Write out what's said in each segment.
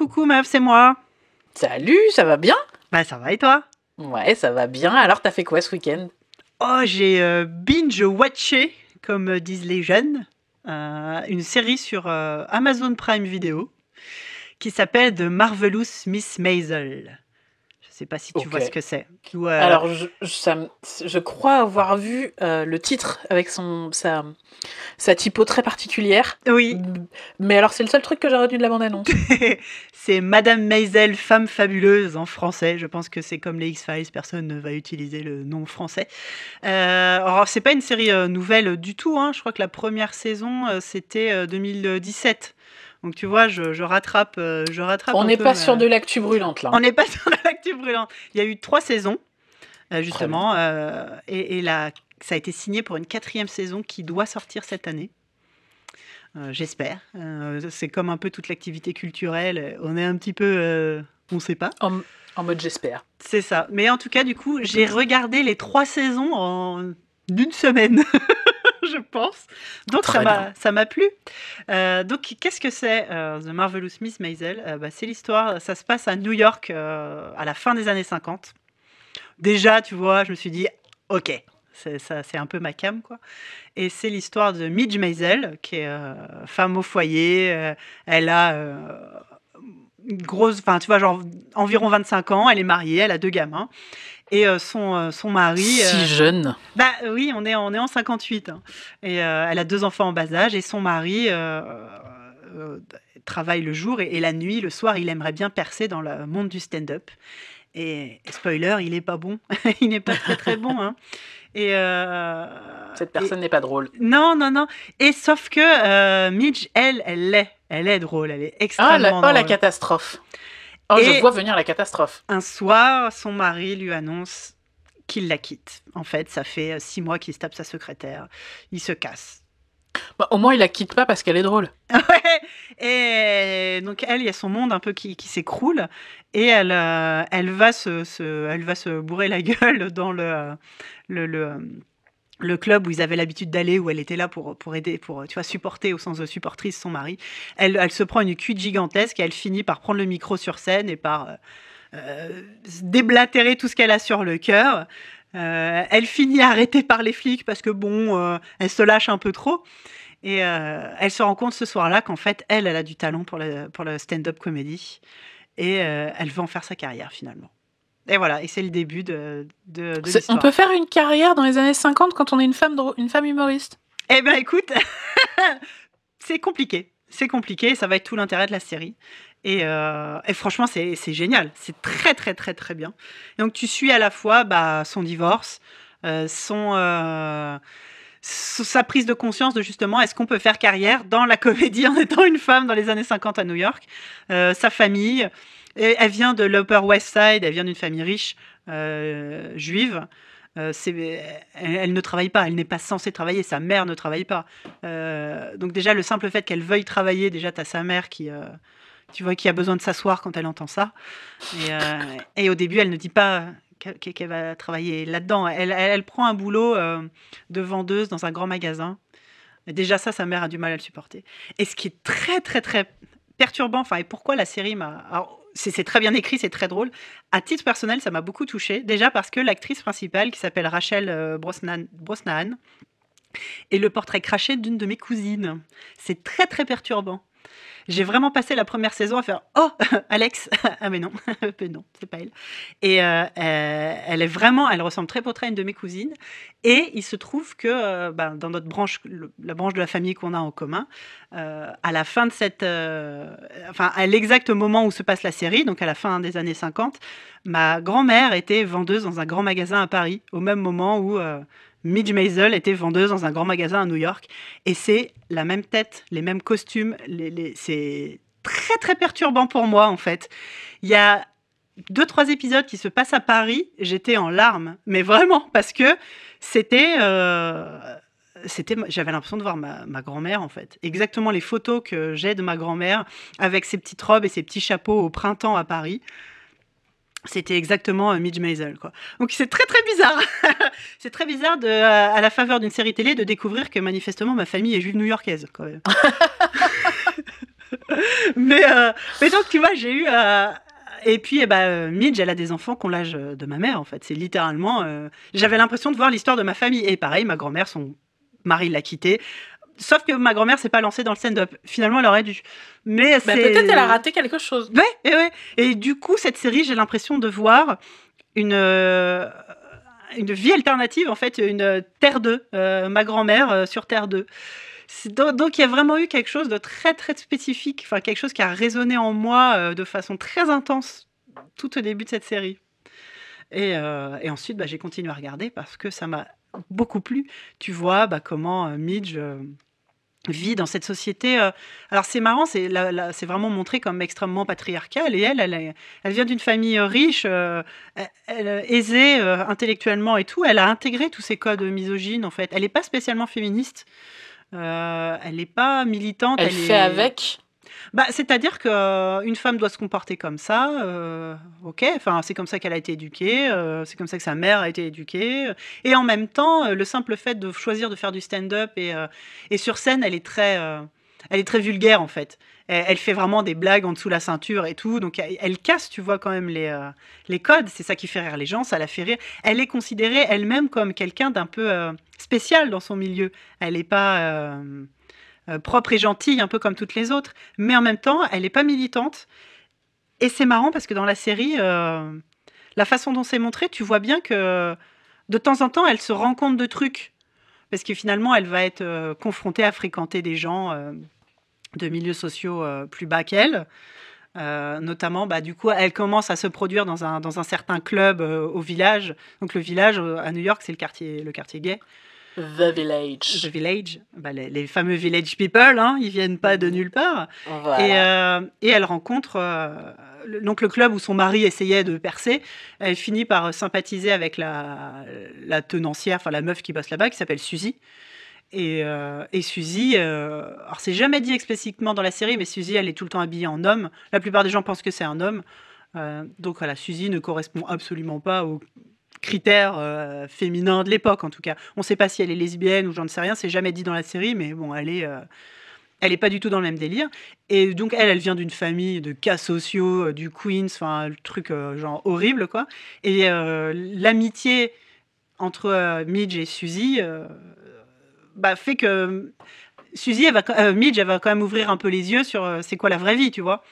coucou meuf, c'est moi. Salut, ça va bien? Bah ça va et toi? Ouais, ça va bien. Alors, t'as fait quoi ce week-end? Oh, j'ai euh, binge-watché, comme euh, disent les jeunes, euh, une série sur euh, Amazon Prime Video qui s'appelle The Marvelous Miss Maisel. Sais pas si tu vois ce que c'est. Euh, Alors, je, ça crois avoir vu euh, le titre avec son, sa, sa typo très particulière. oui, Mais alors, c'est le seul truc que j'ai retenu de la bande-annonce. c'est Madame Maisel, femme fabuleuse en français. Je pense que c'est comme les X-Files, personne ne va utiliser le nom français. Euh, alors, c'est pas une série nouvelle du tout. hein. Je crois que la première saison, c'était euh, 2017. Donc, tu vois, je, je rattrape. euh, je rattrape On n'est pas sur de l'actu brûlante, là. On n'est pas sur l'actu brûlante. Il y a eu trois saisons, euh, justement. euh, et et la- ça a été signé pour une quatrième saison qui doit sortir cette année. Euh, J'espère. Euh, c'est comme un peu toute l'activité culturelle. On est un petit peu. euh, on ne sait pas. En, en mode j'espère. C'est ça. Mais en tout cas, du coup, j'ai regardé les trois saisons en une semaine. Pense. Donc ça Très ça m'a plu. Euh, donc qu'est-ce que c'est euh, The Marvelous Miss Maisel? Euh, bah, C'est l'histoire. Ça se passe à New York à la fin des années 50. Déjà, tu vois, je me suis dit ok. C'est ça, c'est un peu ma cam, quoi. Et c'est l'histoire de Midge Maisel, qui est euh, femme au foyer. euh, elle a euh, une grosse, enfin, tu vois, genre environ 25 ans. Elle est mariée, elle a deux gamins. Et euh, son, euh, son mari. Si euh, jeune. bah oui, on est, on est en 58. hein. Et elle a deux enfants en bas âge. Et son mari travaille le jour et, et la nuit, le soir, il aimerait bien percer dans le monde du stand-up. Et, et spoiler, il n'est pas bon. il n'est pas très très bon. hein. Et euh, Cette et- personne n'est pas drôle. non, non, non. Et sauf que euh, Midge, elle, elle l'est. Elle est drôle. Elle est Ah, extrêmement la, oh, la drôle. catastrophe. Oh, Et- je vois venir la catastrophe. Un soir, son mari lui annonce qu'il la quitte. En fait, ça fait euh, six mois qu'il se tape sa secrétaire. Il se casse. Bah, au moins, il la quitte pas parce qu'elle est drôle. Ouais. Et donc elle, il y a son monde un peu qui, qui s'écroule et elle, euh, elle va se, se- elle va se bourrer la gueule dans le, le, le, le club où ils avaient l'habitude d'aller, où elle était là pour, pour aider, pour tu vois, supporter au sens de supportrice son mari. Elle, elle se prend une cuite gigantesque et elle finit par prendre le micro sur scène et par euh, euh, déblatérer tout ce qu'elle a sur le cœur. Euh, elle finit arrêtée par les flics parce que bon, elle se lâche un peu trop. Et elle se rend compte ce soir-là qu'en fait, elle, elle a du talent pour le, pour stand-up comédie. Et elle veut en faire sa carrière finalement. Et voilà, et c'est le début de, de, de l'histoire. On peut faire une carrière dans les années 50 quand on est une femme, une femme humoriste? Eh ben écoute, c'est compliqué. C'est compliqué, ça va être tout l'intérêt de la série. Et, euh, et franchement, c'est génial. C'est très, très, très, très bien. Et donc, tu suis à la fois bah, son divorce, euh, son, euh, sa prise de conscience de justement, est-ce qu'on peut faire carrière dans la comédie en étant une femme dans les années 50 à New York, sa famille. Elle vient de l'Upper West Side, elle vient d'une famille riche euh, juive. Euh, elle, ne travaille pas, elle n'est pas censée travailler, sa mère ne travaille pas. Euh, donc déjà, le simple fait qu'elle veuille travailler, déjà, tu as sa mère qui, tu vois, qui a besoin de s'asseoir quand elle entend ça. Et, au début, elle ne dit pas qu'elle va travailler là-dedans. Elle, prend un boulot de vendeuse dans un grand magasin. Déjà, ça, sa mère a du mal à le supporter. Et ce qui est très, très, très perturbant, enfin, et pourquoi la série m'a... C'est très bien écrit, c'est très drôle. À titre personnel, ça m'a beaucoup touché. Déjà parce que l'actrice principale, qui s'appelle Rachel euh, Brosnan, Brosnahan, est le portrait craché d'une de mes cousines. C'est très, très perturbant. J'ai vraiment passé la première saison à faire Oh, Alex Ah, mais non, non, c'est pas elle. Et euh, euh, elle est vraiment, elle ressemble très peu à une de mes cousines. Et il se trouve que euh, ben, dans notre branche, la branche de la famille qu'on a en commun, à la fin de cette. enfin, à l'exact moment où se passe la série, donc à la fin des années 50, ma grand-mère était vendeuse dans un grand magasin à Paris, au même moment où. Midge Maisel était vendeuse dans un grand magasin à New York. Et c'est la même tête, les mêmes costumes. C'est très, très perturbant pour moi, en fait. Il y a deux, trois épisodes qui se passent à Paris. J'étais en larmes. Mais vraiment, parce que c'était. euh, j'avais l'impression de voir ma grand-mère en fait. Exactement les photos que j'ai de ma grand-mère avec ses petites robes et ses petits chapeaux au printemps à Paris. C'était exactement euh, Midge Maisel, quoi. Donc c'est très très bizarre. c'est très bizarre de, à la faveur d'une série télé de découvrir que manifestement ma famille est juive new-yorkaise, quand même. mais, euh, mais donc, tu vois, j'ai eu. euh, et puis, eh ben, Midge, elle a des enfants qui ont l'âge de ma mère, en fait. C'est littéralement. euh, J'avais l'impression de voir l'histoire de ma famille. Et pareil, ma grand-mère, son mari l'a quittée. Sauf que ma grand-mère s'est pas lancée dans le stand-up. Finalement, elle aurait dû. Mais Bah, c'est. Peut-être elle a raté quelque chose. Ouais, et ouais. Et du coup, cette série, j'ai l'impression de voir une, euh, une vie alternative, en fait, une Terre 2, euh, ma grand-mère euh, sur Terre 2. C'est Donc, il y a vraiment eu quelque chose de très, très spécifique, enfin, quelque chose qui a résonné en moi euh, de façon très intense tout au début de cette série. Et, euh, et ensuite, bah, j'ai continué à regarder parce que ça m'a beaucoup plu. Tu vois bah, comment Midge vit dans cette société. euh, alors c'est marrant, c'est c'est vraiment montré comme extrêmement patriarcal. Et elle, elle, vient d'une famille euh, riche, euh, elle- aisée euh, intellectuellement et tout. Elle a intégré tous ces codes misogynes en fait. Elle n'est pas spécialement féministe. Euh, elle n'est pas militante. Elle, fait avec? Bah, c'est-à-dire qu'une femme doit se comporter comme ça, euh, ok, enfin, c'est comme ça qu'elle a été éduquée, euh, c'est comme ça que sa mère a été éduquée, et en même temps, euh, le simple fait de choisir de faire du stand-up et, euh, et sur scène, elle est très, euh, elle est très vulgaire en fait. Elle, fait vraiment des blagues en dessous la ceinture et tout, donc elle, casse, tu vois, quand même les, euh, les codes, c'est ça qui fait rire les gens, ça la fait rire. Elle est considérée elle-même comme quelqu'un d'un peu euh, spécial dans son milieu. Elle n'est pas... euh, propre et gentille, un peu comme toutes les autres, mais en même temps, elle n'est pas militante. Et c'est marrant parce que dans la série, euh, la façon dont c'est montré, tu vois bien que de temps en temps, elle se rend compte de trucs. Parce que finalement, elle va être euh, confrontée à fréquenter des gens de milieux sociaux plus bas qu'elle. Notamment, bah, du coup, elle commence à se produire dans un, dans un certain club au village. Donc, le village à New York, c'est le quartier, le quartier gay. The Village. The Village, bah, les, les fameux Village People, hein, ils viennent pas de nulle part. Voilà. Et, euh, et elle rencontre euh, le- donc le club où son mari essayait de percer. Elle finit par sympathiser avec la, la tenancière, enfin la meuf qui bosse là-bas, qui s'appelle Suzy. Et, euh, et Suzy, euh, alors c'est jamais dit explicitement dans la série, mais Suzy, elle est tout le temps habillée en homme. La plupart des gens pensent que c'est un homme. Euh, donc voilà, Suzy ne correspond absolument pas aux critères euh, féminins de l'époque, en tout cas. On ne sait pas si elle est lesbienne ou j'en sais rien, c'est jamais dit dans la série, mais bon, elle est, euh, elle pas du tout dans le même délire. Et donc elle, elle vient d'une famille de cas sociaux, euh, du Queens, enfin le truc genre horrible quoi. Et l'amitié entre Midge et Suzy bah, fait que Suzy, elle va, Midge, elle va quand même ouvrir un peu les yeux sur c'est quoi la vraie vie, tu vois.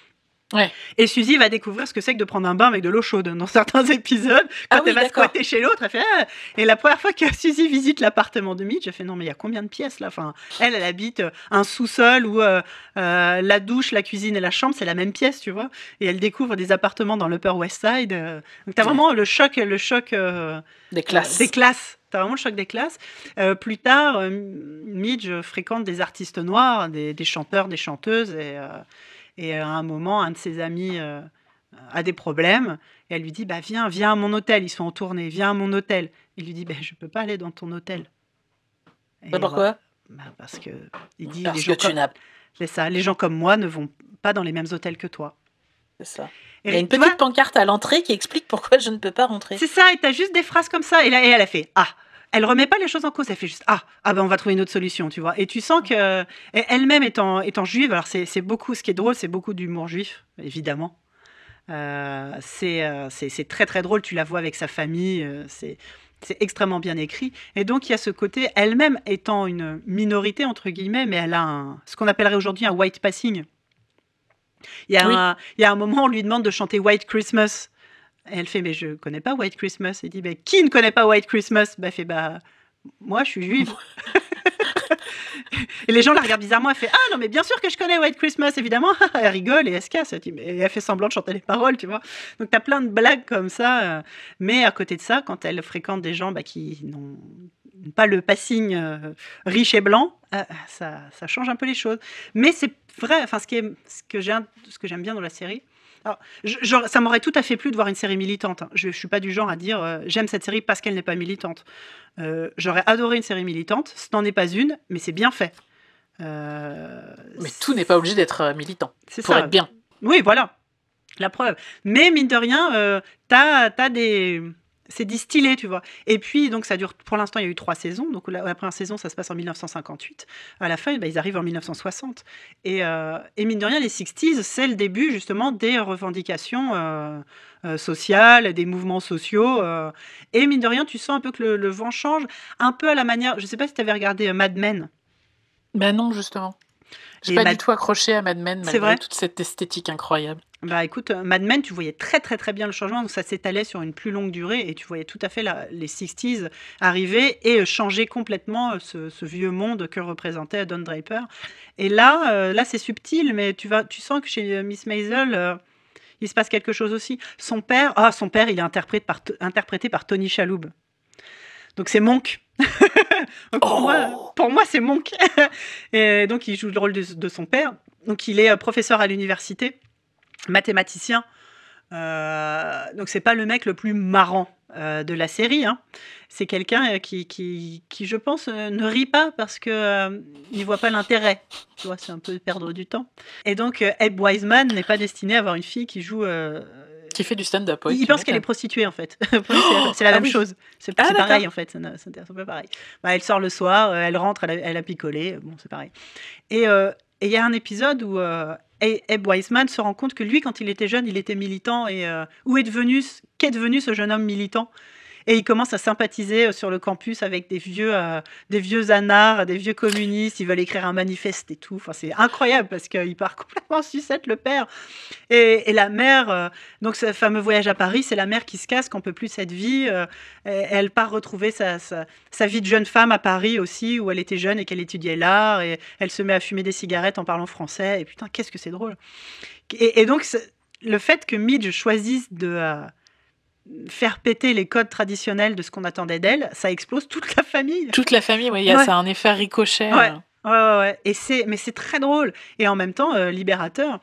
Ouais. Et Suzy va découvrir ce que c'est que de prendre un bain avec de l'eau chaude dans certains épisodes. Quand Ah oui, elle va squatter chez l'autre, elle fait Ah Et la première fois que Suzy visite l'appartement de Midge, elle fait Non, mais il y a combien de pièces là? Enfin, Elle, elle habite euh, un sous-sol où euh, euh, la douche, la cuisine et la chambre, c'est la même pièce, tu vois? Et elle découvre des appartements dans l'Upper West Side. Donc, t'as Ouais. vraiment le choc, le choc euh, Des classes. des classes. T'as vraiment le choc des classes. Euh, plus tard, euh, Midge fréquente des artistes noirs, des, des chanteurs, des chanteuses. Et, euh, et à un moment, un de ses amis euh, a des problèmes. Et elle lui dit bah, Viens, viens à mon hôtel. Ils sont en tournée. Viens à mon hôtel. Il lui dit bah, Je peux pas aller dans ton hôtel. Et Bah, pourquoi. Bah, Parce que il dit les Parce que gens, tu comme, ça, les gens comme moi ne vont pas dans les mêmes hôtels que toi. C'est ça. Et Il y a une tu petite vois, pancarte à l'entrée qui explique pourquoi je ne peux pas rentrer. C'est ça, et t'as juste des phrases comme ça. Et là, et elle a fait Ah Elle remet pas les choses en cause, elle fait juste Ah Ah ben on va trouver une autre solution, tu vois. Et tu sens que et elle-même étant, étant juive, alors c'est beaucoup, ce qui est drôle, c'est beaucoup d'humour juif, évidemment. Euh, c'est euh, très très drôle, tu la vois avec sa famille, euh, c'est. C'est extrêmement bien écrit. Et donc, il y a ce côté, elle-même étant une minorité, entre guillemets, mais elle a un, ce qu'on appellerait aujourd'hui un white passing. Il y, a Oui. un, il y a un moment, on lui demande de chanter White Christmas. Elle fait, mais je connais pas White Christmas. Elle dit, mais qui ne connaît pas White Christmas? Bah, Elle fait, bah, moi, je suis juive. et les gens la regardent bizarrement. Elle fait, ah non, mais bien sûr que je connais White Christmas, évidemment. elle rigole et elle se casse. Elle, dit, mais elle fait semblant de chanter les paroles, tu vois. Donc, tu as plein de blagues comme ça. euh, Mais à côté de ça, quand elle fréquente des gens bah, qui n'ont pas le passing euh, riche et blanc, euh, ça, ça change un peu les choses. Mais c'est vrai, enfin, ce, qui est, ce que j'ai- ce que j'aime bien dans la série, alors, je- ça m'aurait tout à fait plu de voir une série militante. hein. Je ne suis pas du genre à dire euh, j'aime cette série parce qu'elle n'est pas militante. Euh, J'aurais adoré une série militante. Ce n'en est pas une, mais c'est bien fait. Euh, Mais tout n'est pas obligé d'être militant c'est pour ça. être bien. Oui, voilà. La preuve. Mais mine de rien, t'as as des. C'est distillé, tu vois. Et puis, donc, ça dure, pour l'instant, il y a eu trois saisons. Donc, la, première saison, ça se passe en 1958. À la fin, bah, ils arrivent en 1960. Et, euh, et, mine de rien, les 60s, c'est le début, justement, des revendications euh, euh, sociales, des mouvements sociaux. et mine de rien, tu sens un peu que le, vent change, un peu à la manière. Je sais pas si tu avais regardé Mad Men. Ben non, justement. J'ai pas du tout accroché à Mad Men, malgré vrai toute cette esthétique incroyable. Bah écoute, euh, Mad Men, tu voyais très très très bien le changement, donc ça s'étalait sur une plus longue durée et tu voyais tout à fait les 60s arriver et euh, changer complètement euh, ce, vieux monde que représentait Don Draper. Et là, là c'est subtil, mais tu, vas, tu sens que chez Miss Maisel, il se passe quelque chose aussi. Son père, ah, son père, il est interprété par, interprété par Tony Chaloub. Donc c'est Monk. pour, moi, oh pour moi, c'est Monk. et donc il joue le rôle de, de son père. Donc il est professeur à l'université mathématicien. Euh, donc c'est pas le mec le plus marrant euh, de la série. Hein. C'est quelqu'un euh, qui, qui, qui, je pense, ne rit pas parce que il voit pas l'intérêt. Tu vois, c'est un peu perdre du temps. Et donc Ebb Wiseman n'est pas destiné à avoir une fille qui joue. Qui fait du stand-up. il pense qu'elle est prostituée en fait. c'est la ah même chose. C'est ah, pareil en fait. C'est un peu pareil. Bah, elle sort le soir, elle rentre, elle a, elle a picolé. Bon, c'est pareil. Et il y a un épisode où et Eb Weisman se rend compte que lui, quand il était jeune, il était militant. Et euh, où est devenu, qu'est devenu ce jeune homme militant et il commence à sympathiser euh, sur le campus avec des vieux, euh, des vieux anards, des vieux communistes. Ils veulent écrire un manifeste et tout. Enfin, c'est incroyable parce qu'il part complètement sucette, le père. Et, la mère, euh, donc ce fameux voyage à Paris, c'est la mère qui se casse, qu'on peut plus cette vie. elle part retrouver sa, sa, vie de jeune femme à Paris aussi, où elle était jeune et qu'elle étudiait l'art. Et elle se met à fumer des cigarettes en parlant français. Et putain, qu'est-ce que c'est drôle. Et, et donc, le fait que Midge choisisse de faire péter les codes traditionnels de ce qu'on attendait d'elle, ça explose toute la famille. Toute la famille, oui, y a, ça a un effet ricochet. Ouais, ouais, ouais. ouais. Et c'est, mais c'est très drôle. Et en même temps, euh, libérateur.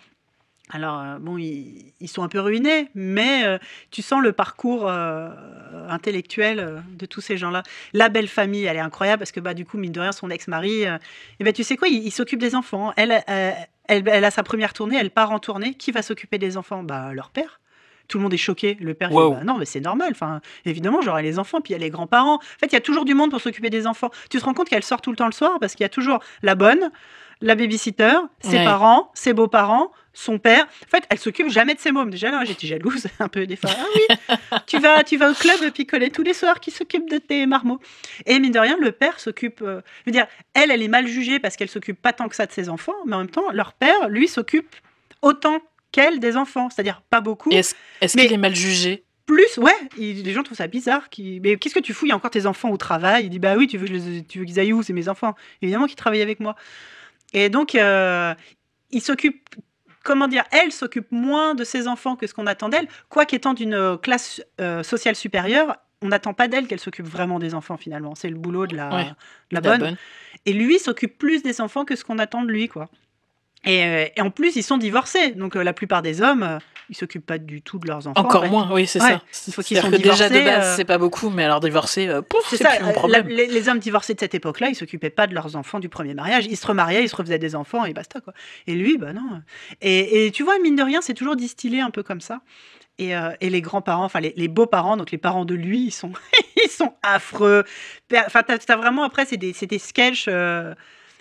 Alors, euh, bon, ils, ils, sont un peu ruinés, mais euh, tu sens le parcours intellectuel de tous ces gens-là. La belle famille, elle est incroyable parce que, bah, du coup, mine de rien, son ex-mari, et ben, tu sais quoi, il, s'occupe des enfants. Elle, elle, elle, a sa première tournée, elle part en tournée. Qui va s'occuper des enfants? Bah, leur père. Tout le monde est choqué. Le père dit bah, non, mais c'est normal. Enfin, évidemment, j'aurai les enfants, puis il y a les grands-parents. En fait, il y a toujours du monde pour s'occuper des enfants. Tu te rends compte qu'elle sort tout le temps le soir parce qu'il y a toujours la bonne, la babysitter, ses parents, ses beaux-parents, son père. En fait, elle s'occupe jamais de ses mômes. Déjà là, j'étais jalouse un peu des fois. Ah oui, tu vas, tu vas au club picoler tous les soirs, qui s'occupe de tes marmots. Et mine de rien, le père s'occupe. Euh, je veux dire, elle, elle est mal jugée parce qu'elle s'occupe pas tant que ça de ses enfants, mais en même temps, leur père, lui, s'occupe autant qu'elle des enfants, c'est-à-dire pas beaucoup. Est-ce qu'il est mal jugé? plus, ouais, les gens trouvent ça bizarre. Qui... Mais qu'est-ce que tu fous Il y a encore tes enfants au travail? Il dit Bah oui, tu veux, tu veux qu'ils aillent où? C'est mes enfants. Évidemment qu'ils travaillent avec moi. Et donc, euh, il s'occupe, comment dire, elle s'occupe moins de ses enfants que ce qu'on attend d'elle. Quoi qu'étant d'une classe euh, sociale supérieure, on n'attend pas d'elle qu'elle s'occupe vraiment des enfants finalement. C'est le boulot de la, la, bonne. Et lui s'occupe plus des enfants que ce qu'on attend de lui, quoi. Euh, et, en plus, ils sont divorcés. Donc, euh, la plupart des hommes, ils euh, ils s'occupent pas du tout de leurs enfants. Encore moins, oui, c'est ça. Il faut qu'ils sont divorcés. Déjà de base, c'est pas beaucoup, mais alors divorcés, pouf, c'est plus un problème. les, hommes divorcés de cette époque-là, ils s'occupaient pas de leurs enfants du premier mariage. Ils se remariaient, ils se refaisaient des enfants et basta quoi. Et lui, bah non. Et, tu vois, mine de rien, c'est toujours distillé un peu comme ça. Et, et, les grands-parents, enfin les, beaux-parents, donc les parents de lui, ils sont, ils sont affreux. Enfin, t'as as vraiment après, c'est des, des sketchs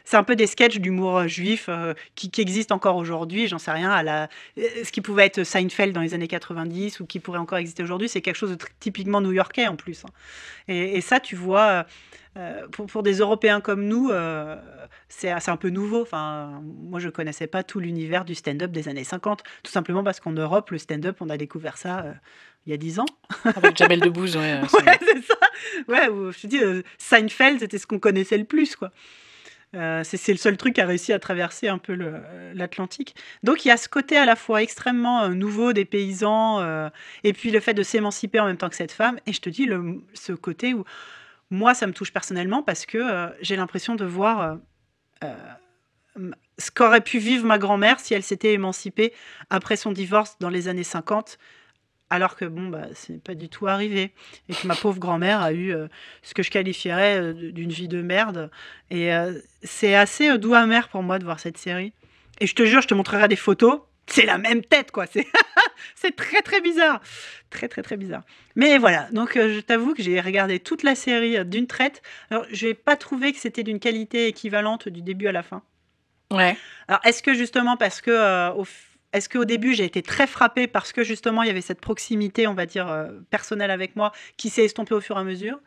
c'est un peu des sketchs d'humour euh, juif euh, qui, existent encore aujourd'hui, j'en sais rien, à la, euh, ce qui pouvait être Seinfeld dans les années 90 ou qui pourrait encore exister aujourd'hui, c'est quelque chose de typiquement new-yorkais en plus. Hein. Et, ça, tu vois, pour, pour, des Européens comme nous, c'est un peu nouveau. Enfin, moi, je ne connaissais pas tout l'univers du stand-up des années 50, tout simplement parce qu'en Europe, le stand-up, on a découvert ça il y a 10 ans. Avec Jamel Debbouze, ouais. ouais, c'est ça. Ouais, je te dis, Seinfeld, c'était ce qu'on connaissait le plus, quoi. Euh, c'est le seul truc qui a réussi à traverser un peu l'Atlantique. Donc il y a ce côté à la fois extrêmement euh, nouveau des paysans euh, et puis le fait de s'émanciper en même temps que cette femme. Et je te dis ce côté où moi ça me touche personnellement parce que j'ai l'impression de voir ce qu'aurait pu vivre ma grand-mère si elle s'était émancipée après son divorce dans les années 50 alors que bon, bah, c'est pas du tout arrivé. Et que ma pauvre grand-mère a eu euh, ce que je qualifierais euh, d'une vie de merde. Et euh, c'est assez doux amer pour moi de voir cette série. Et je te jure, je te montrerai des photos. C'est la même tête, quoi. C'est c'est très très bizarre. Très très très bizarre. Mais voilà, donc je t'avoue que j'ai regardé toute la série d'une traite. Alors, je n'ai pas trouvé que c'était d'une qualité équivalente du début à la fin. Ouais. Alors, est-ce que justement parce que au est-ce qu'au début j'ai été très frappée parce que justement il y avait cette proximité, on va dire euh, personnelle avec moi, qui s'est estompée au fur et à mesure.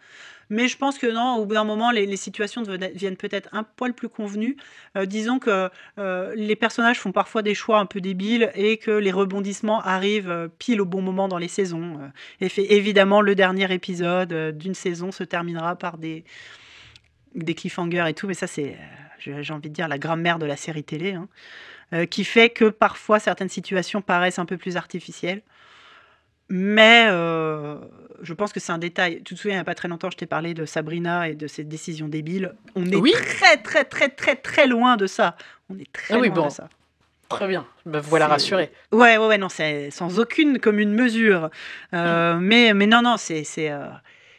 Mais je pense que non, au bout d'un moment, les, situations devenaient- viennent peut-être un poil plus convenues. Euh, disons que euh, les personnages font parfois des choix un peu débiles et que les rebondissements arrivent pile au bon moment dans les saisons. Et fait, évidemment, le dernier épisode d'une saison se terminera par des, cliffhangers et tout, mais ça c'est, j'ai j'ai envie de dire, la grammaire de la série télé, hein, euh, qui fait que parfois certaines situations paraissent un peu plus artificielles. Mais euh, je pense que c'est un détail. Tu te souviens, il n'y a pas très longtemps, je t'ai parlé de Sabrina et de ses décisions débiles. On est Oui. très, très, très, très, très loin de ça. On est très Ah oui, loin bon. de ça. Très bien. Me voilà C'est- rassuré. Ouais, ouais, ouais, non, c'est sans aucune commune mesure. Euh, mais, mais non, non, c'est. c'est,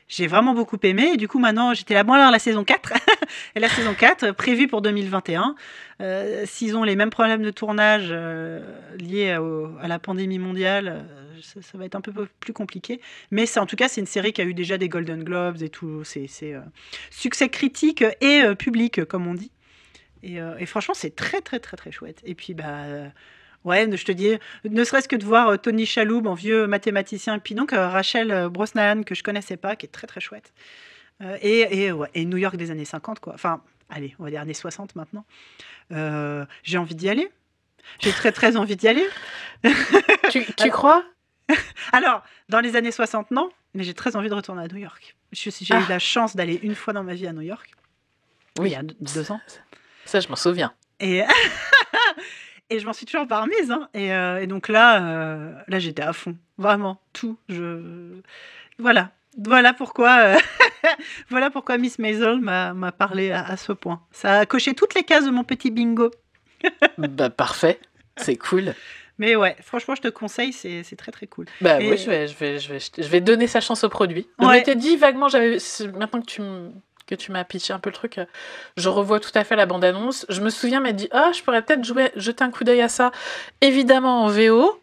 j'ai vraiment beaucoup aimé. Et du coup, maintenant, j'étais là, bon, alors la saison 4. et la saison 4, euh, prévue pour 2021. Euh, S'ils ont les mêmes problèmes de tournage euh, liés à la pandémie mondiale, euh, ça, va être un peu plus compliqué. Mais en tout cas, c'est une série qui a eu déjà des Golden Globes et tout. C'est succès critique et public, comme on dit. Et, et franchement, c'est très, très, très, très chouette. Et puis, bah. Ouais, je te dis, ne serait-ce que de voir euh, Tony Chaloub en vieux mathématicien, et puis donc euh, Rachel euh, Brosnahan, que je connaissais pas, qui est très très chouette. Et, et, ouais, et New York des années 50, quoi. Enfin, allez, on va dire années 60 maintenant. Euh, j'ai envie d'y aller. J'ai très très envie d'y aller. tu tu crois? Alors, dans les années 60, non, mais j'ai très envie de retourner à New York. J'ai Ah. eu la chance d'aller une fois dans ma vie à New York, Oui. il y a deux- deux ans. Ça, je m'en souviens. Et, et je m'en suis toujours pas remise. hein. Et, euh, et donc là, euh, là j'étais à fond. Vraiment, tout. Je... Voilà. Voilà pourquoi, euh, voilà pourquoi Miss Maisel m'a parlé à, à ce point. Ça a coché toutes les cases de mon petit bingo. bah parfait. C'est cool. Mais ouais, franchement, je te conseille, c'est très très cool. Bah Et- oui, je vais, je vais, je vais, je vais donner sa chance au produit. Je Ouais. m'étais dit vaguement, maintenant que tu m- que tu m'as pitché un peu le truc, euh, je revois tout à fait la bande-annonce. Je me souviens m'être dit, ah, je pourrais peut-être jouer, jeter un coup d'œil à ça, évidemment en VO.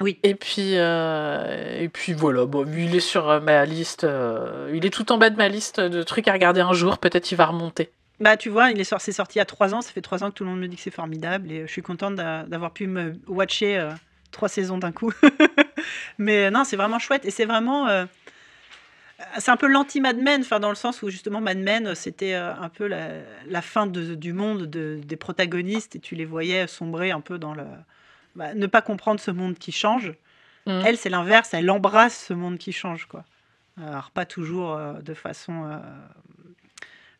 Oui. Et puis, euh, et puis voilà, bon, il est sur euh, ma liste, euh, il est tout en bas de ma liste de trucs à regarder un jour, peut-être il va remonter. Bah, tu vois, il est sorti, c'est sorti il y a trois ans. Ça fait trois ans que tout le monde me dit que c'est formidable. Et je suis contente d'a- d'avoir pu me watcher euh, trois saisons d'un coup. Mais non, c'est vraiment chouette. Et c'est vraiment. C'est un peu l'anti-Mad Men, enfin, dans le sens où justement Mad Men, c'était euh, un peu la, la fin de- du monde de- des protagonistes et tu les voyais sombrer un peu dans le. bah, ne pas comprendre ce monde qui change. Mhm. Elle, c'est l'inverse, elle embrasse ce monde qui change, quoi. Alors, pas toujours euh, de façon euh,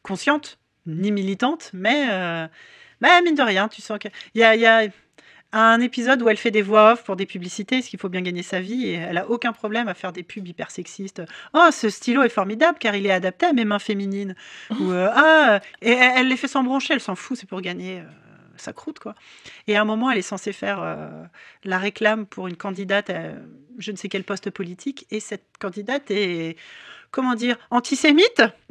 consciente, ni militante, mais, euh, bah, mine de rien, tu sens qu'il y a, il y a un épisode où elle fait des voix off pour des publicités, parce qu'il faut bien gagner sa vie, et elle a aucun problème à faire des pubs hyper sexistes. Oh, ce stylo est formidable car il est adapté à mes mains féminines. Euh, ah, et elle, elle les fait sans broncher, elle s'en fout, c'est pour gagner euh, sa croûte, quoi. Et à un moment, elle est censée faire euh, la réclame pour une candidate à je ne sais quel poste politique, et cette candidate est, comment dire, antisémite.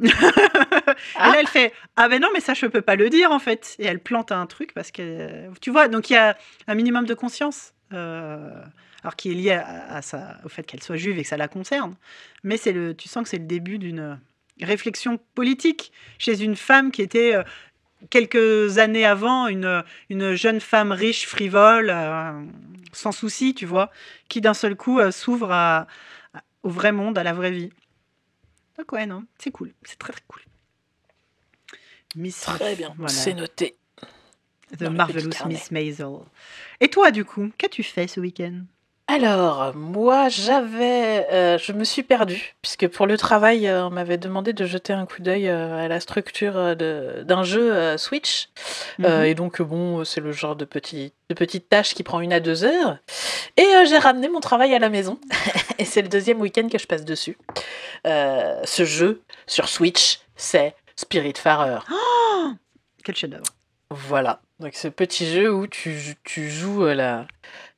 Elle fait Ah ben non, mais ça, je peux pas le dire, en fait. Et elle plante un truc parce que. Tu vois, donc il y a un minimum de conscience. euh, alors qui est lié à, sa- au fait qu'elle soit juive et que ça la concerne. Mais c'est le, tu sens que c'est le début d'une réflexion politique chez une femme qui était euh, quelques années avant une, une jeune femme riche, frivole, euh, sans souci, tu vois, qui d'un seul coup euh, s'ouvre à- à- au vrai monde, à la vraie vie. Donc ouais, non, c'est cool, c'est très très cool. Miss Très bien, voilà. c'est noté. The Marvelous. Miss Maisel. Et toi, du coup, qu'as-tu fait ce week-end? Alors, moi, j'avais, euh, je me suis perdue, puisque pour le travail, euh, on m'avait demandé de jeter un coup d'œil euh, à la structure d'un jeu Switch. Mhm. et donc, bon, c'est le genre de, petit, de petite tâche qui prend une à deux heures. Et j'ai ramené mon travail à la maison. et c'est le deuxième week-end que je passe dessus. Ce jeu sur Switch, c'est Spiritfarer. Quel chef-d'œuvre. Voilà, donc ce petit jeu où tu, tu joues la,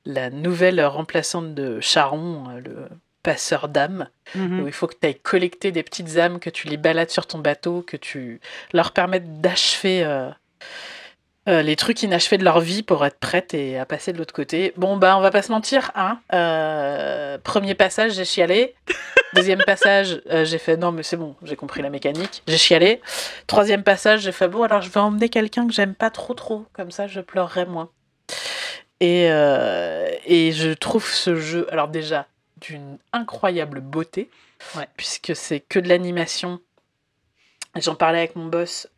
la nouvelle remplaçante de Charon, euh, le passeur d'âmes, Mhm. où il faut que tu ailles collecter des petites âmes, que tu les balades sur ton bateau, que tu leur permettes d'achever euh, euh, les trucs inachevés de leur vie pour être prête et à passer de l'autre côté. Bon, bah, on va pas se mentir, hein. Euh, premier passage, j'ai chialé. Deuxième passage, j'ai fait non, mais c'est bon, j'ai compris la mécanique. J'ai chialé. Troisième passage, j'ai fait bon, alors je vais emmener quelqu'un que j'aime pas trop, trop. Comme ça, je pleurerai moins. Et, et je trouve ce jeu, alors déjà, d'une incroyable beauté, puisque c'est que de l'animation. J'en parlais avec mon boss,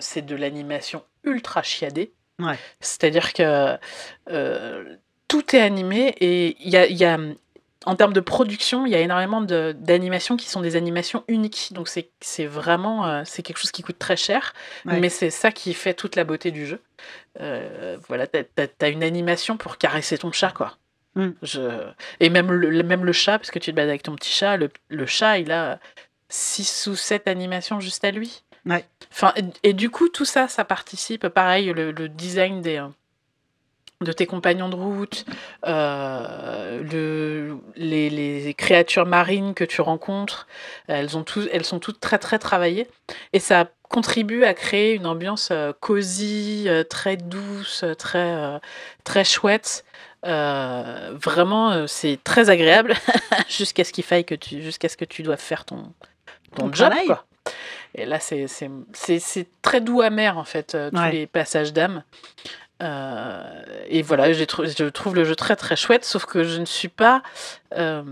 c'est de l'animation ultra chiadé. C'est-à-dire que euh, tout est animé et il y a, en termes de production, il y a énormément d'animations qui sont des animations uniques. Donc c'est vraiment euh, c'est quelque chose qui coûte très cher, mais c'est ça qui fait toute la beauté du jeu. Euh, voilà, t'as as, une animation pour caresser ton chat, quoi. Mm. Je... Et même le, même le chat, parce que tu te balades avec ton petit chat, le, le chat, il a 6 ou 7 animations juste à lui. Enfin, et, du coup, tout ça, ça participe. Pareil, le, design des, euh, de tes compagnons de route, euh, le, les, les, créatures marines que tu rencontres, elles, ont tout, elles sont toutes très très travaillées. Et ça contribue à créer une ambiance euh, cosy, très douce, très, très chouette. vraiment, c'est très agréable jusqu'à ce qu'il faille que tu, jusqu'à ce que tu doives faire ton, ton, job. Quoi. Et là, c'est très doux amer, en fait, euh, tous les passages d'âme. Euh, et voilà, je trouve le jeu très très chouette, sauf que je ne suis pas. Euh,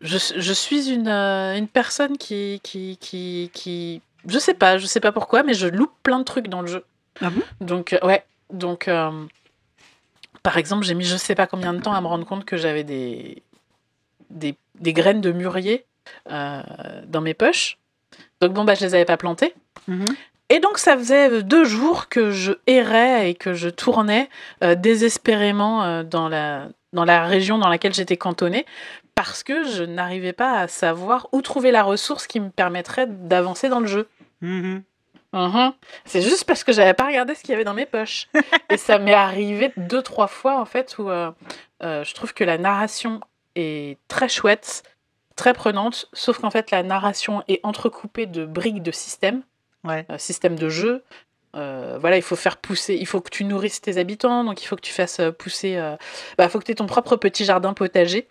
je, je, suis une, une personne qui, qui, qui, qui, Je sais pas, je sais pas pourquoi, mais je loupe plein de trucs dans le jeu. Ah bon? Donc, ouais. Donc, par exemple, j'ai mis je sais pas combien de temps à me rendre compte que j'avais des, des, des, graines de mûrier dans mes poches. Donc bon, bah, je les avais pas plantées. Mhm. Et donc ça faisait deux jours que je errais et que je tournais euh, désespérément euh, dans, la, dans la région dans laquelle j'étais cantonnée parce que je n'arrivais pas à savoir où trouver la ressource qui me permettrait d'avancer dans le jeu. Mhm. Mhm. C'est juste parce que j'avais pas regardé ce qu'il y avait dans mes poches. et ça m'est arrivé deux, trois fois en fait où euh, je trouve que la narration est très chouette très prenante, sauf qu'en fait la narration est entrecoupée de briques de système, ouais. Euh, système de jeu. Euh, voilà, il faut faire pousser, il faut que tu nourrisses tes habitants, donc il faut que tu fasses euh, pousser. bah, faut que tu aies ton propre petit jardin potager.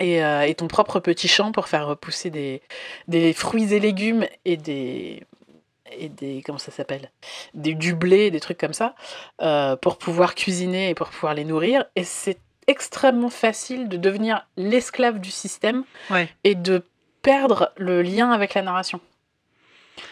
Et, et, ton propre petit champ pour faire pousser des, des fruits et légumes et des, et des comment ça s'appelle? Des du blé des trucs comme ça pour pouvoir cuisiner et pour pouvoir les nourrir et c'est extrêmement facile de devenir l'esclave du système et de perdre le lien avec la narration.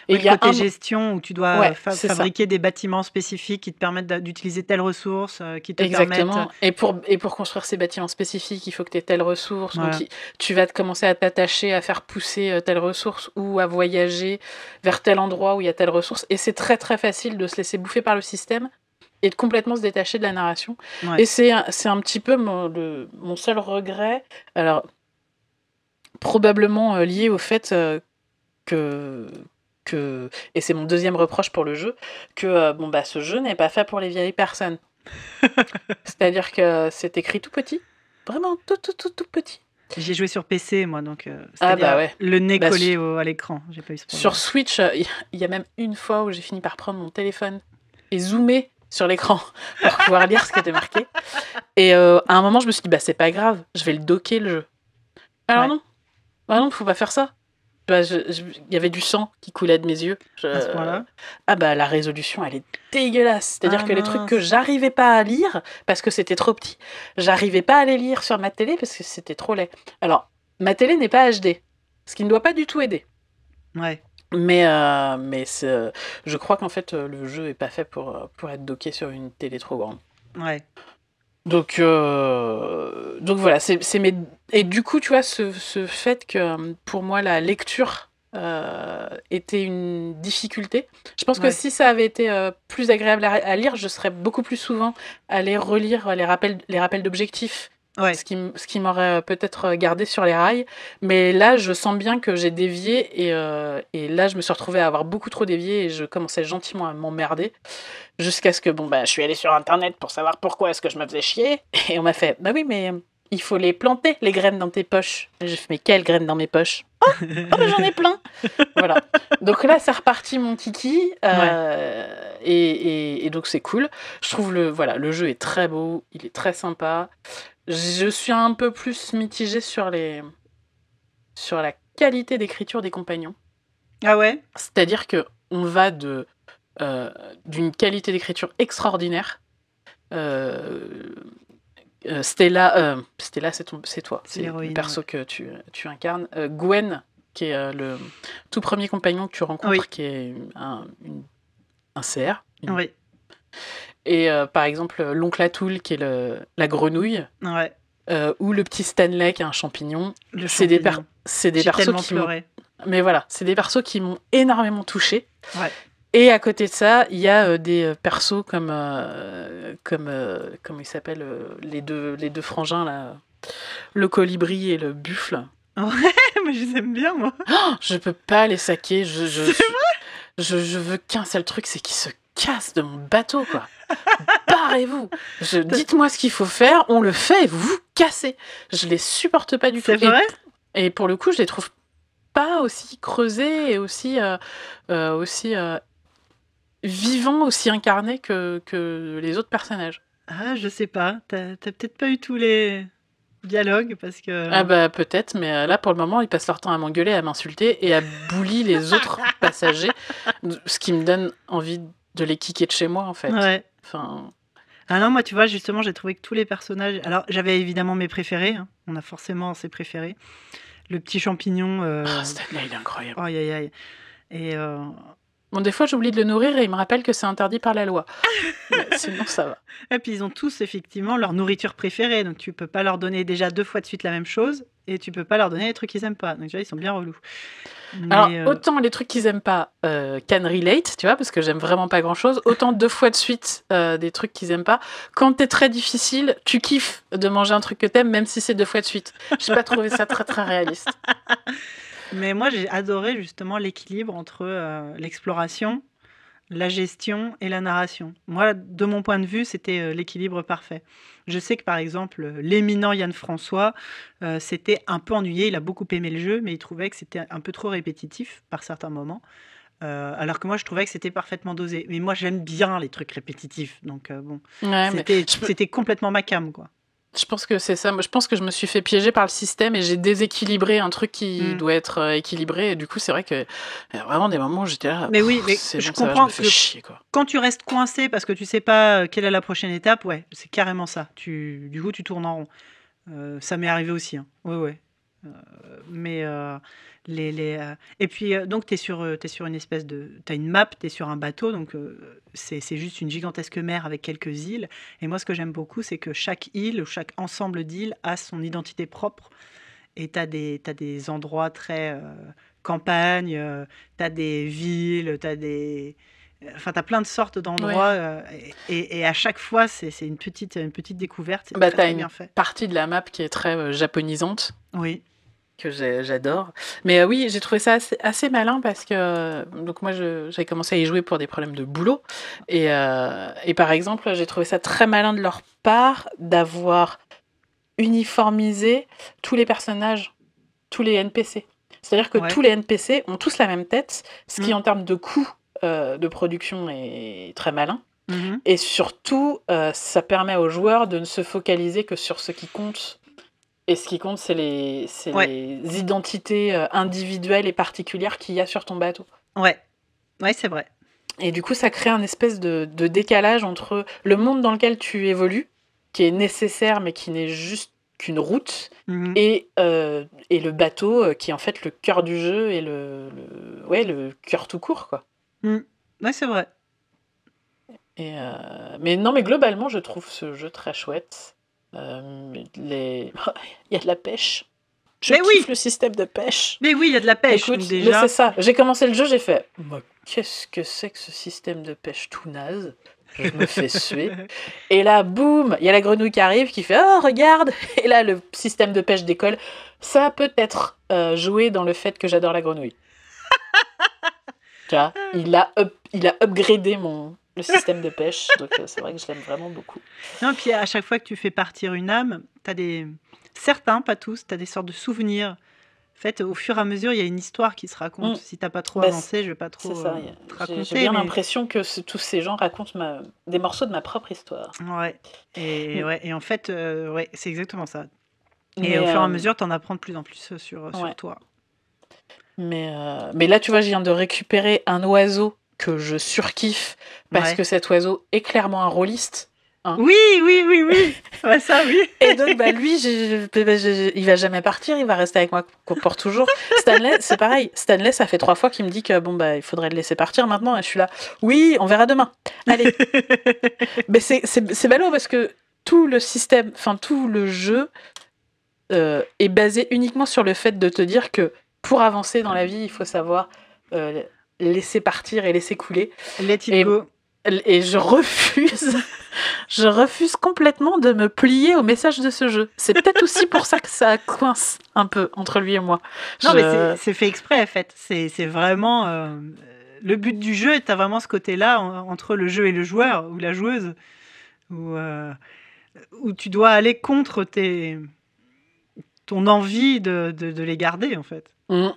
Et il y a côté gestion où tu dois fabriquer des bâtiments spécifiques qui te permettent d'utiliser telle ressource, euh, qui te Exactement. Permettent... Et pour, et pour construire ces bâtiments spécifiques, il faut que tu aies telle ressource. Donc tu vas te commencer à t'attacher à faire pousser euh, telle ressource ou à voyager vers tel endroit où il y a telle ressource. Et c'est très très facile de se laisser bouffer par le système et de complètement se détacher de la narration. Et c'est un, un petit peu mon, le, mon seul regret. Alors, probablement euh, lié au fait euh, que, que. Et c'est mon deuxième reproche pour le jeu, que euh, bon, bah, ce jeu n'est pas fait pour les vieilles personnes. C'est-à-dire que c'est écrit tout petit. Vraiment tout, tout, tout, tout petit. J'ai joué sur PC, moi, donc ah bah ouais. le nez bah, collé à l'écran. Sur Switch, il y a même une fois où j'ai fini par prendre mon téléphone et zoomer sur l'écran pour pouvoir lire ce qui était marqué. Et euh, à un moment, je me suis dit, bah, c'est pas grave, je vais le docker le jeu. Alors non, bah non, faut pas faire ça. Bah, il y avait du sang qui coulait de mes yeux. ah bah la résolution, elle est dégueulasse. C'est-à-dire ah que les trucs que j'arrivais pas à lire parce que c'était trop petit, j'arrivais pas à les lire sur ma télé parce que c'était trop laid. Alors, ma télé n'est pas HD, ce qui ne doit pas du tout aider. Ouais. Mais, euh, mais je crois qu'en fait, euh, le jeu est pas fait pour, euh, pour être docké sur une télé trop grande. Ouais. Donc, donc voilà, c'est mes... Et du coup, tu vois, ce, ce, fait que pour moi, la lecture était une difficulté. Je pense que si ça avait été plus agréable à, à, lire, je serais beaucoup plus souvent allé relire les rappels, les rappels d'objectifs ce qui, ce qui m'aurait euh, peut-être gardé sur les rails. Mais là, je sens bien que j'ai dévié et, euh, et, là, je me suis retrouvée à avoir beaucoup trop dévié et je commençais gentiment à m'emmerder. Jusqu'à ce que, bon, bah, je suis allée sur Internet pour savoir pourquoi est-ce que je me faisais chier. Et on m'a fait, bah oui, mais il faut les planter, les graines dans tes poches. J'ai fait, mais quelles graines dans mes poches? Oh, oh, mais j'en ai plein Voilà. Donc là, c'est reparti mon kiki. euh, et, et- et donc, c'est cool. Je trouve le, voilà, le jeu est très beau, il est très sympa. Je suis un peu plus mitigée sur, les, sur la qualité d'écriture des compagnons. Ah ouais? C'est-à-dire que on va de euh, d'une qualité d'écriture extraordinaire. Euh, euh, Stella, euh, Stella, c'est ton- c'est toi, C'est le perso que tu, tu incarnes. Gwen, qui est le tout premier compagnon que tu rencontres, Oui. qui est un, une- un cerf. une- Oui. Et euh, par exemple, l'oncle Atoul, qui est le, la grenouille, Ouais. euh, ou le petit Stanley, qui est un champignon. Le C'est des, per- des persos qui m'ont mais voilà, c'est des persos qui m'ont énormément touché. Ouais. Et à côté de ça, il y a euh, des persos comme comme comment ils s'appellent les deux les deux frangins là, le colibri et le buffle. Mais je les aime bien, moi. Oh, je peux pas les saquer. Je je, je, je veux qu'un seul truc, c'est qu'ils se cassent de mon bateau quoi. Barrez-vous. Je- Dites-moi ce qu'il faut faire, on le fait et vous vous cassez. Je les supporte pas du tout. C'est Et vrai? Et pour le coup, je les trouve pas aussi creusés et aussi, euh, euh, aussi euh, vivants, aussi incarnés que, que les autres personnages. Ah, je sais pas. T'as t'as peut-être pas eu tous les dialogues parce que. Ah bah peut-être, mais là pour le moment, ils passent leur temps à m'engueuler, à m'insulter et à bully les autres passagers, ce qui me donne envie de les kicker de chez moi en fait. Ouais. Enfin, Ah non, moi, tu vois, justement, j'ai trouvé que tous les personnages. Alors, j'avais évidemment mes préférés. hein. On a forcément ses préférés. Le petit champignon. Euh... Stanley, il est incroyable. Aïe, aïe, aïe. Et. euh, Bon, des fois, j'oublie de le nourrir et il me rappelle que c'est interdit par la loi. Mais sinon, ça va. Et puis, ils ont tous, effectivement, leur nourriture préférée. Donc, tu peux pas leur donner déjà deux fois de suite la même chose. Et tu peux pas leur donner des trucs qu'ils aiment pas. Donc, vois, ils sont bien relous. Mais, Alors, euh, autant les trucs qu'ils aiment pas euh, can relate, tu vois, parce que j'aime vraiment pas grand chose, autant deux fois de suite euh, des trucs qu'ils aiment pas. Quand t'es très difficile, tu kiffes de manger un truc que t'aimes, même si c'est deux fois de suite. J'ai pas trouvé ça très très réaliste. Mais moi, j'ai adoré justement l'équilibre entre euh, l'exploration, la gestion et la narration. Moi, de mon point de vue, c'était euh, l'équilibre parfait. Je sais que par exemple, l'éminent Yann François, euh, c'était un peu ennuyé. Il a beaucoup aimé le jeu, mais il trouvait que c'était un peu trop répétitif par certains moments. Euh, alors que moi, je trouvais que c'était parfaitement dosé. Mais moi, j'aime bien les trucs répétitifs. Donc, euh, bon, Ouais, mais c'était je peux- c'était complètement ma cam, quoi. Je pense que c'est ça. Moi, je pense que je me suis fait piéger par le système et j'ai déséquilibré un truc qui Mm. doit être euh, équilibré. Et du coup, c'est vrai que il y a vraiment des moments où j'étais là. Mais oui, mais je bon, ça va, comprends je que- chier, quoi. quand tu restes coincé parce que tu sais pas euh, quelle est la prochaine étape, ouais, c'est carrément ça. Tu, du coup, tu tournes en rond. Euh, ça m'est arrivé aussi. Hein. Ouais, ouais. Euh, mais euh, les, les, euh, et puis euh, donc tu es sur euh, t'es sur une espèce de t'as une map, tu es sur un bateau donc euh, c'est juste une gigantesque mer avec quelques îles et moi ce que j'aime beaucoup c'est que chaque île ou chaque ensemble d'îles a son identité propre et tu as des t'as des endroits très euh, campagne, tu as des villes, tu as des Enfin, t'as plein de sortes d'endroits euh, et, à chaque fois, c'est une petite, une petite découverte. Bah, t'as très une- bien fait. Partie de la map qui est très euh, japonisante. Oui. Que j'adore. Mais euh, oui, j'ai trouvé ça assez, assez malin parce que euh, donc moi j'avais commencé à y jouer pour des problèmes de boulot et, euh, et par exemple j'ai trouvé ça très malin de leur part d'avoir uniformisé tous les personnages, tous les NPC. C'est-à-dire que Ouais. tous les NPC ont tous la même tête, ce qui Mm. en termes de coût euh, de production est très malin. Mhm. Et surtout, ça permet aux joueurs de ne se focaliser que sur ce qui compte. Et ce qui compte, c'est les, Ouais. les identités euh, individuelles et particulières qu'il y a sur ton bateau. Ouais. Ouais, c'est vrai. Et du coup, ça crée un espèce de, de décalage entre le monde dans lequel tu évolues, qui est nécessaire mais qui n'est juste qu'une route, Mhm. et, euh, et le bateau euh, qui est en fait le cœur du jeu et le, le- ouais, le cœur tout court. Quoi. Mhm. Ouais, c'est vrai. Et euh, mais non, mais globalement, je trouve ce jeu très chouette. Euh, les... Il y a de la pêche. Je Mais kiffe oui le système de pêche. Mais oui, il y a de la pêche. Écoute, déjà. c'est ça. J'ai commencé le jeu, j'ai fait. Bah, Qu'est-ce que c'est que ce système de pêche tout naze? Je me fais suer. Et là, boum, il y a la grenouille qui arrive qui fait Oh, regarde Et là, le système de pêche décolle. Ça a peut-être euh, joué dans le fait que j'adore la grenouille. tu vois, il a, up- il a upgradé mon, le système de pêche. Donc euh, c'est vrai que je l'aime vraiment beaucoup. Non, puis à chaque fois que tu fais partir une âme, tu as des. Certains, pas tous, tu as des sortes de souvenirs. En fait, au fur et à mesure, il y a une histoire qui se raconte. Mm. Si t'as pas trop Bah, avancé, je vais pas trop C'est ça. euh, y a- te raconter. J'ai bien mais- l'impression que ce- tous ces gens racontent ma- des morceaux de ma propre histoire. Ouais. Et, Mm. ouais. et en fait, euh, ouais, c'est exactement ça. Et Mais, au fur et à euh, mesure, tu en apprends de plus en plus sur, sur Ouais. toi. Mais, mais là, tu vois, je viens de récupérer un oiseau que je surkiffe parce Ouais. que cet oiseau est clairement un rôliste. Oui, oui, oui, oui. ouais, ça, oui. Et donc, bah, lui, j'ai- il va jamais partir, il va rester avec moi pour toujours. Stanley, c'est pareil. Stanley, ça fait trois fois qu'il me dit que bon, bah, il faudrait le laisser partir maintenant. Et je suis là, oui, on verra demain. Allez. Mais c'est- c'est c'est ballot parce que tout le système, enfin, tout le jeu euh, est basé uniquement sur le fait de te dire que pour avancer dans la vie, il faut savoir euh, laisser partir et laisser couler. Let it Et- go. Et je refuse, je refuse complètement de me plier au message de ce jeu. C'est peut-être aussi pour ça que ça coince un peu entre lui et moi. Non, Je- mais c'est- fait exprès, en fait. C'est vraiment. euh, le but du jeu, tu as vraiment ce côté-là en- entre le jeu et le joueur, ou la joueuse, où, euh, où tu dois aller contre tes, ton envie de, de- de les garder, en fait. Mm.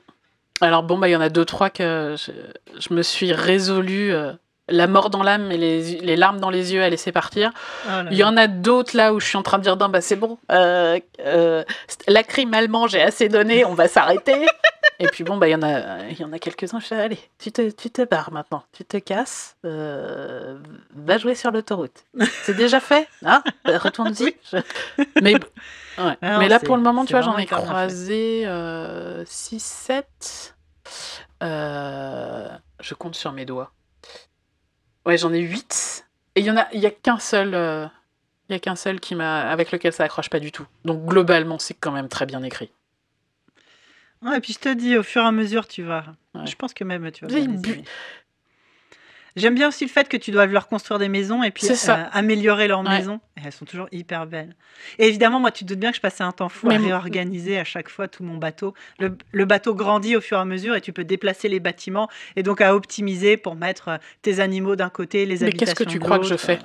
Alors bon, bah il y en a deux, trois que je, je me suis résolu euh, la mort dans l'âme et les, les larmes dans les yeux à laisser partir. Oh là Il y là. en a d'autres là où je suis en train de dire non, bah c'est bon, euh, euh, la crime allemand, j'ai assez donné, on va s'arrêter. Et puis bon, bah il y en a, il y en a quelques-uns. Je fais allez, tu te, tu te barres maintenant, tu te casses, euh, va jouer sur l'autoroute. C'est déjà fait, hein? Bah, Retourne-y. Je- Mais ouais. Mais là pour le moment, tu vois, j'en ai croisé 6-7. je compte sur mes doigts. Ouais, j'en ai 8. Et il y en a, il y a qu'un seul, euh, il y a qu'un seul qui m'a, avec lequel ça accroche pas du tout. Donc globalement, c'est quand même très bien écrit. Ouais, et puis je te dis, au fur et à mesure, tu vas. Ouais. Je pense que même tu vas. Oui, bien les bu- aimer. J'aime bien aussi le fait que tu dois leur construire des maisons et puis euh, améliorer leurs Ouais. maisons. Et elles sont toujours hyper belles. Et évidemment, moi, tu te doutes bien que je passais un temps fou Mais à réorganiser à chaque fois tout mon bateau. Le, le bateau grandit au fur et à mesure et tu peux déplacer les bâtiments et donc à optimiser pour mettre euh, tes animaux d'un côté, les Mais habitations qu'est-ce que tu crois que je fais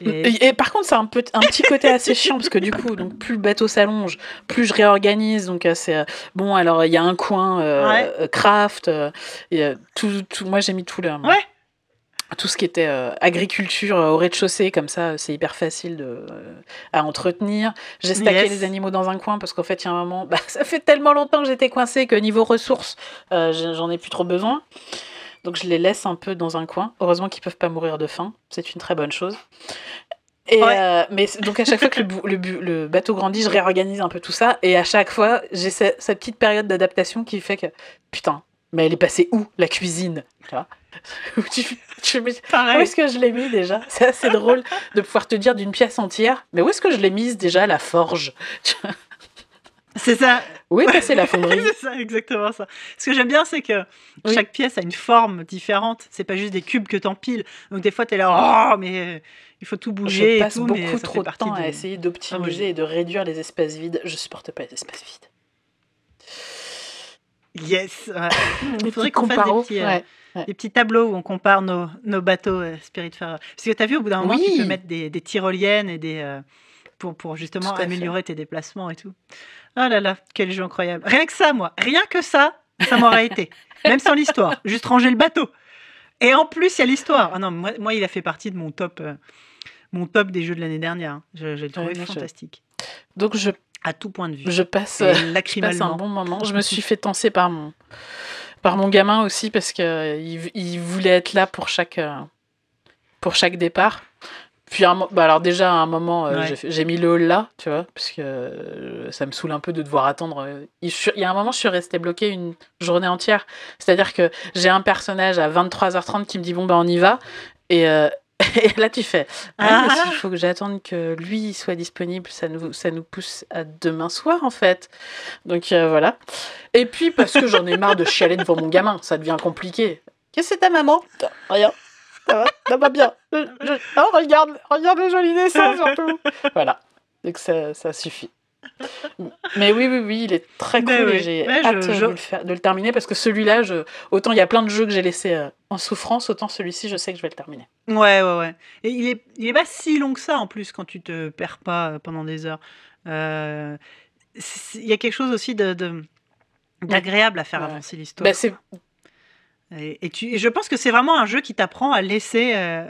Et- par contre, c'est un, peu, un petit côté assez chiant parce que du coup, donc plus le bateau s'allonge, plus je réorganise. Donc euh, c'est bon. Alors il y a un coin euh, Ouais. craft. euh, et, tout, tout- moi j'ai mis tout le. Ouais. Tout ce qui était euh, agriculture euh, au rez-de-chaussée, comme ça, euh, c'est hyper facile de, à entretenir. J'ai stacké Yes. les animaux dans un coin parce qu'en fait, il y a un moment, bah, ça fait tellement longtemps que j'étais coincée que niveau ressources, j'en ai plus trop besoin. Donc je les laisse un peu dans un coin. Heureusement qu'ils peuvent pas mourir de faim. C'est une très bonne chose. Et Ouais. euh, mais donc à chaque fois que le, bateau grandit, je réorganise un peu tout ça. Et à chaque fois, j'ai ce- cette petite période d'adaptation qui fait que putain, mais elle est passée où la cuisine tu vois? Où tu, tu me- Où Pareil. est-ce que je l'ai mis déjà? C'est assez drôle de pouvoir te dire d'une pièce entière. Mais où est-ce que je l'ai mise déjà la forge? C'est ça. Où est passée la fonderie? C'est ça, exactement ça. Ce que j'aime bien, c'est que Oui. chaque pièce a une forme différente. C'est pas juste des cubes que t'empiles. Donc des fois, t'es là, oh, mais euh, il faut tout bouger Je et passe tout. beaucoup mais trop de temps à du- essayer Ah, d'optimiser j'ai- et de réduire les espaces vides. Je supporte pas les espaces vides. Yes. ouais. Les faudrait qu'on fasse des petits, euh, ouais. Des petits tableaux où on compare nos, nos bateaux euh, Spiritfarer. Parce que tu as vu, au bout d'un moment, tu Oui. peux mettre des, des tyroliennes et des, euh, pour, pour justement fait. améliorer tes déplacements et tout. Oh là là, quel jeu incroyable. Rien que ça, moi. Rien que ça, ça m'aurait été. Même sans l'histoire. Juste ranger le bateau. Et en plus, il y a l'histoire. Ah non, moi, moi, il a fait partie de mon top, euh, mon top des jeux de l'année dernière. Je, je l'ai trouvé fantastique. Donc je, À tout point de vue. je passe, euh, je passe un bon moment. Je me suis fait tenser par mon, par mon gamin aussi parce que euh, il, il voulait être là pour chaque, euh, pour chaque départ. Puis un bah alors déjà à un moment euh, Ouais. j'ai mis le hall là, tu vois, parce que euh, ça me saoule un peu de devoir attendre. Il, je suis- il y a un moment je suis restée bloquée une journée entière. C'est-à-dire que j'ai un personnage à 23h30 qui me dit bon bah on y va et euh, et là, tu fais. Ah, Ah. s'il faut que j'attende que lui soit disponible, ça nous, ça nous pousse à demain soir, en fait. Donc euh, voilà. Et puis, parce que j'en ai marre de chialer devant mon gamin, ça devient compliqué. Qu'est-ce que c'est ta maman? Rien. Ça va, ça va bien. Je- je- Oh, regarde, regarde le joli dessin, surtout. Voilà. Donc ça, ça suffit. Mais oui, oui, oui, il est très cool oui. et j'ai je- hâte je- De, le faire- de le terminer parce que celui-là, je... autant il y a plein de jeux que j'ai laissés euh, en souffrance, autant celui-ci, je sais que je vais le terminer. Ouais, ouais, ouais. Et il est, il est pas si long que ça en plus quand tu te perds pas euh, pendant des heures. Euh, Il y a quelque chose aussi de, de- d'agréable à faire Ouais. avancer l'histoire. Bah, c'est Et, et tu, et je pense que c'est vraiment un jeu qui t'apprend à laisser, euh,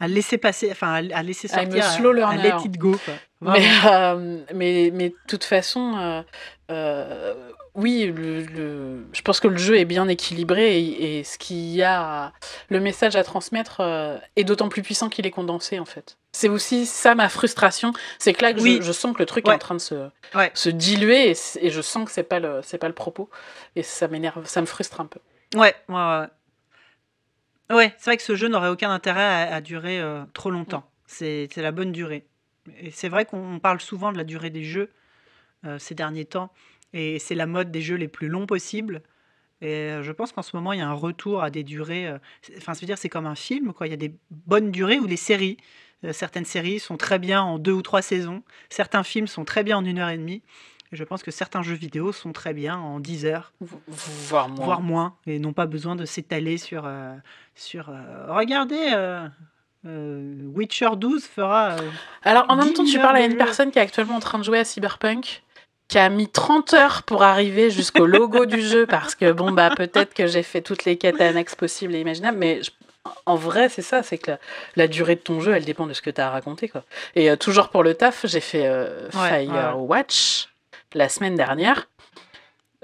à laisser passer, enfin à, à laisser sortir, slow à, à let it go. Quoi. Mais, euh, mais, mais de toute façon, euh, euh, oui, le, le- je pense que le jeu est bien équilibré et, et ce qu'il y a, le message à transmettre est d'autant plus puissant qu'il est condensé en fait. C'est aussi ça ma frustration, c'est que là que je- Oui. je, sens que le truc est en train de se, Ouais. se diluer et, et je sens que c'est pas le c'est pas le propos et ça m'énerve, ça me frustre un peu. Ouais, ouais, ouais. Ouais, c'est vrai que ce jeu n'aurait aucun intérêt à, à durer trop longtemps. C'est la bonne durée. Et c'est vrai qu'on parle souvent de la durée des jeux euh, ces derniers temps. Et c'est la mode des jeux les plus longs possibles. Et euh, je pense qu'en ce moment, il y a un retour à des durées. euh, Enfin, je veux dire, c'est comme un film, quoi. Il y a des bonnes durées ou les séries. Certaines séries sont très bien en deux ou trois saisons. Certains films sont très bien en une heure et demie. Et je pense que certains jeux vidéo sont très bien en 10 heures Voire moins. voire moins, et n'ont pas besoin de s'étaler sur. euh, sur euh, regardez, euh, euh, Witcher 12 fera. euh, Alors, en même 10 temps, tu parles à une jeu. personne qui est actuellement en train de jouer à Cyberpunk, qui a mis 30 heures pour arriver jusqu'au logo du jeu, parce que, bon, bah, peut-être que j'ai fait toutes les quêtes annexes possibles et imaginables, mais je- en vrai, c'est ça, c'est que la, la durée de ton jeu, elle dépend de ce que tu as à raconter, quoi. Et euh, toujours pour le taf, j'ai fait Ouais, Firewatch la semaine dernière.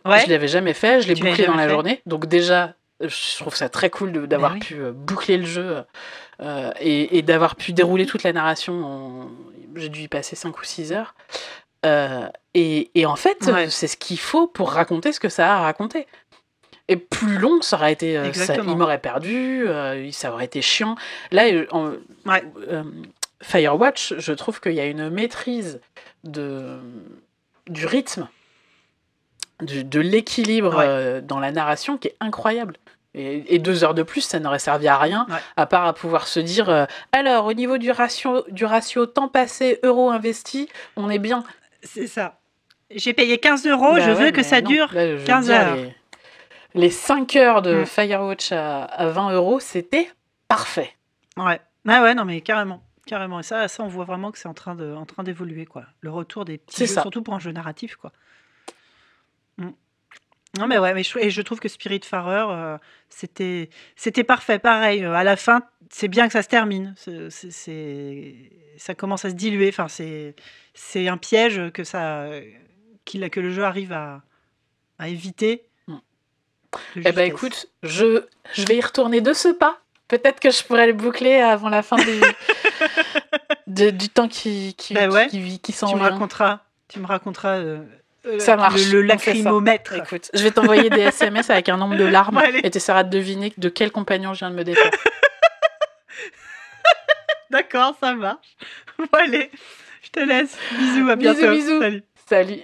Ouais. Je l'avais jamais fait, je l'ai bouclé dans la fait journée. Donc déjà, je trouve ça très cool d'avoir oui. pu boucler le jeu euh, et, et d'avoir pu dérouler toute la narration. en- J'ai dû y passer 5 ou 6 heures. Euh, et, et en fait, Ouais. c'est ce qu'il faut pour raconter ce que ça a à raconter. Et plus long, ça aurait été, euh, ça- il m'aurait perdu, ça aurait été chiant. Là, en- Ouais. Firewatch, je trouve qu'il y a une maîtrise de, du rythme, du- de l'équilibre Ouais. dans la narration qui est incroyable. Et, et deux heures de plus, ça n'aurait servi à rien, Ouais. à part à pouvoir se dire euh, alors, au niveau du ratio, du ratio temps passé, euro investi, on est bien. C'est ça. J'ai payé 15 euros, Bah je ouais, veux que ça non. dure Là, je veux 15 dire, heures. Les, les 5 heures de Mm. Firewatch à, à 20 euros, c'était parfait. Ouais. Ah ouais, non, mais carrément. Carrément. Et ça, ça on voit vraiment que c'est en train d'évoluer, quoi. Le retour des petits jeux, ça. surtout pour un jeu narratif, quoi. Non, mais ouais, mais je, et je trouve que Spiritfarer, euh, c'était, c'était parfait. Pareil, euh, à la fin, c'est bien que ça se termine. C'est, c'est- c'est- ça commence à se diluer. Enfin, c'est, c'est un piège que ça, qu'il, que le jeu arrive à, à éviter. Mm. de Eh ben écoute, je, je vais y retourner de ce pas. Peut-être que je pourrais le boucler avant la fin du, de- du temps qui, qui, Ben ouais. qui, qui s'en tu me vient. raconteras, tu me raconteras euh, Ça marche, le, lacrymomètre. Écoute, je vais t'envoyer des SMS avec un nombre de larmes allez. et tu essaieras de deviner de quel compagnon je viens de me défaire. D'accord, ça marche. Bon, allez, je te laisse. Bisous, à Bisous, bientôt. bisous. Salut. Salut